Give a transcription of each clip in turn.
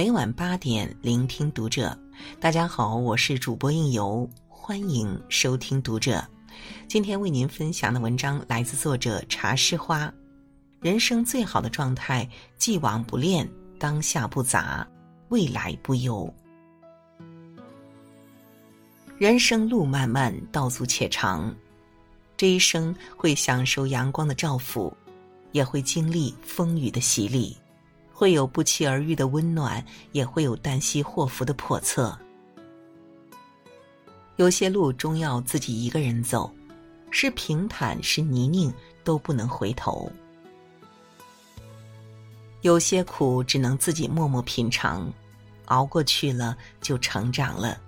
每晚八点，聆听读者。大家好，我是主播应由，欢迎收听读者。今天为您分享的文章来自作者茶诗花。人生最好的状态，既往不恋，当下不杂，未来不忧。人生路漫漫，道阻且长。这一生会享受阳光的照拂，也会经历风雨的洗礼，会有不期而遇的温暖，也会有旦夕祸福的叵测。有些路终要自己一个人走，是平坦是泥泞都不能回头。有些苦只能自己默默品尝，熬过去了就成长了。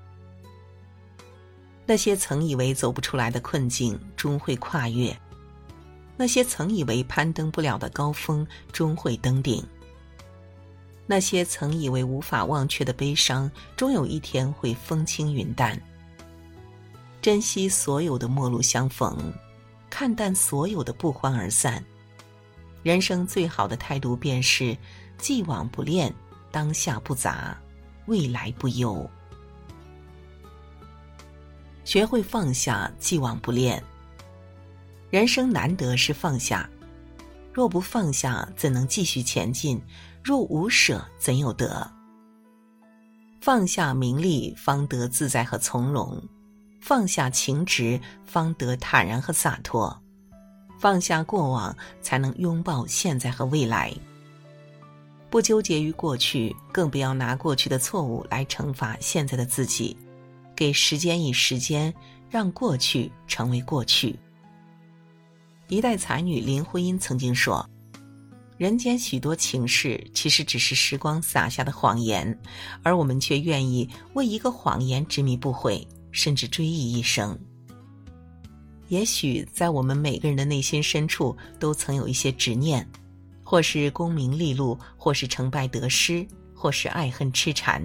那些曾以为走不出来的困境，终会跨越；那些曾以为攀登不了的高峰，终会登顶；那些曾以为无法忘却的悲伤，终有一天会风轻云淡。珍惜所有的陌路相逢，看淡所有的不欢而散。人生最好的态度，便是既往不恋，当下不杂，未来不忧。学会放下，既往不恋。人生难得是放下，若不放下，怎能继续前进？若无舍，怎有得？放下名利，方得自在和从容；放下情执，方得坦然和洒脱；放下过往，才能拥抱现在和未来。不纠结于过去，更不要拿过去的错误来惩罚现在的自己。给时间以时间，让过去成为过去。一代才女林徽因曾经说：“人间许多情事，其实只是时光撒下的谎言，而我们却愿意为一个谎言执迷不悔，甚至追忆一生。”也许在我们每个人的内心深处，都曾有一些执念，或是功名利禄，或是成败得失，或是爱恨痴缠。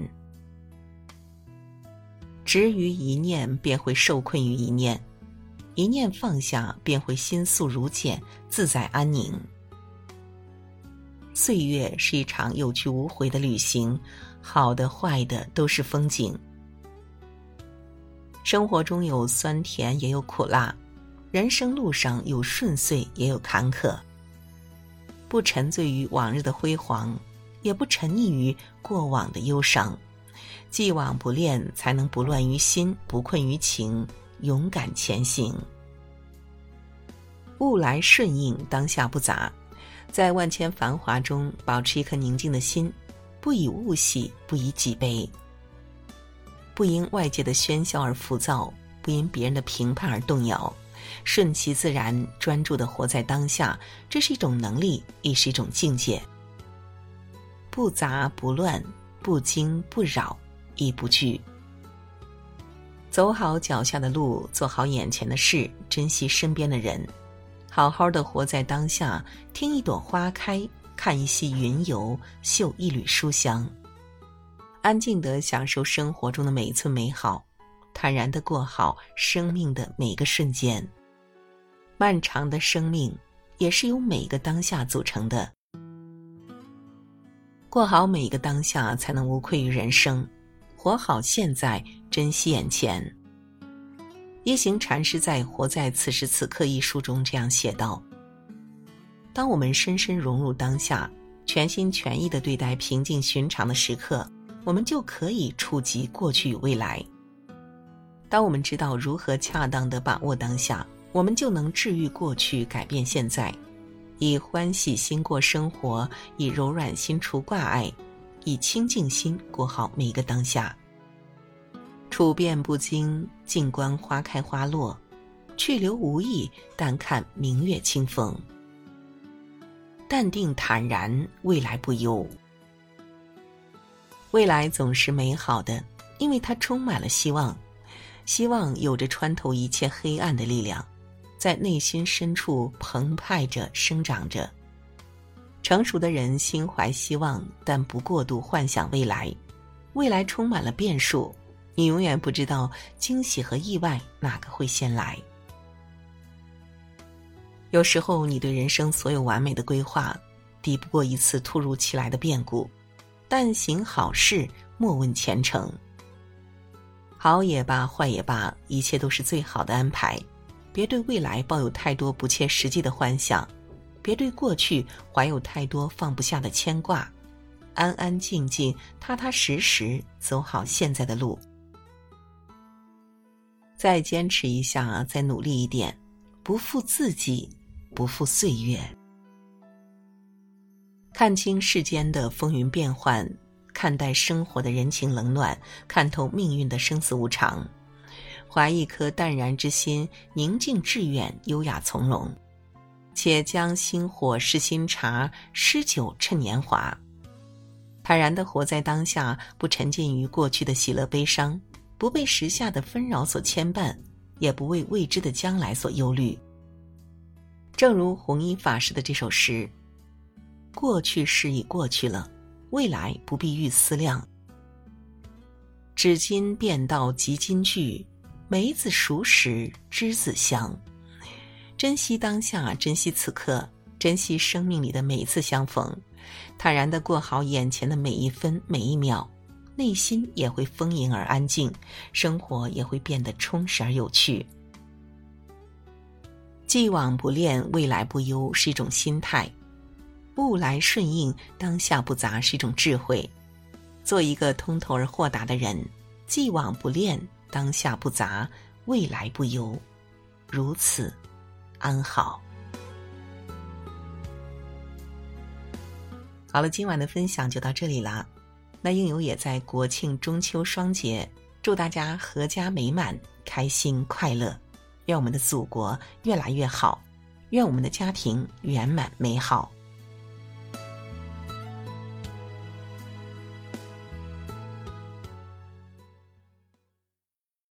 执于一念，便会受困于一念；一念放下，便会心素如简，自在安宁。岁月是一场有去无回的旅行，好的坏的都是风景。生活中有酸甜，也有苦辣；人生路上有顺遂，也有坎坷。不沉醉于往日的辉煌，也不沉溺于过往的忧伤。既往不恋，才能不乱于心，不困于情，勇敢前行。物来顺应，当下不杂，在万千繁华中保持一颗宁静的心，不以物喜，不以己悲，不因外界的喧嚣而浮躁，不因别人的评判而动摇，顺其自然，专注的活在当下，这是一种能力，也是一种境界。不杂不乱，不惊不扰。亦不惧。走好脚下的路，做好眼前的事，珍惜身边的人，好好的活在当下。听一朵花开，看一溪云游，嗅一缕书香。安静的享受生活中的每一寸美好，坦然的过好生命的每个瞬间。漫长的生命，也是由每一个当下组成的。过好每一个当下，才能无愧于人生。活好现在，珍惜眼前。一行禅师在《活在此时此刻》一书中这样写道：“当我们深深融入当下，全心全意的对待平静寻常的时刻，我们就可以触及过去与未来。当我们知道如何恰当的把握当下，我们就能治愈过去，改变现在，以欢喜心过生活，以柔软心除挂碍。”以清净心过好每一个当下，处变不惊，静观花开花落，去留无意，但看明月清风。淡定坦然，未来不忧。未来总是美好的，因为它充满了希望。希望有着穿透一切黑暗的力量，在内心深处澎湃着，生长着。成熟的人心怀希望，但不过度幻想未来。未来充满了变数，你永远不知道惊喜和意外哪个会先来。有时候，你对人生所有完美的规划，抵不过一次突如其来的变故。但行好事，莫问前程。好也罢，坏也罢，一切都是最好的安排。别对未来抱有太多不切实际的幻想，别对过去怀有太多放不下的牵挂，安安静静、踏踏实实走好现在的路。再坚持一下，再努力一点，不负自己，不负岁月。看清世间的风云变幻，看待生活的人情冷暖，看透命运的生死无常，怀一颗淡然之心，宁静致远，优雅从容。且将心火试新茶，诗酒趁年华。坦然的活在当下，不沉浸于过去的喜乐悲伤。不被时下的纷扰所牵绊，也不为未知的将来所忧虑。正如弘一法师的这首诗：“过去事已过去了，未来不必欲思量。只今便道即今句，梅子熟时栀子香。珍惜当下，珍惜此刻，珍惜生命里的每一次相逢，坦然的过好眼前的每一分每一秒。”内心也会丰盈而安静，生活也会变得充实而有趣。既往不恋，未来不忧是一种心态；物来顺应，当下不杂是一种智慧。做一个通透而豁达的人，既往不恋，当下不杂，未来不忧，如此安好。好了，今晚的分享就到这里啦。那应由也在国庆中秋双节，祝大家阖家美满、开心快乐，愿我们的祖国越来越好，愿我们的家庭圆满美好。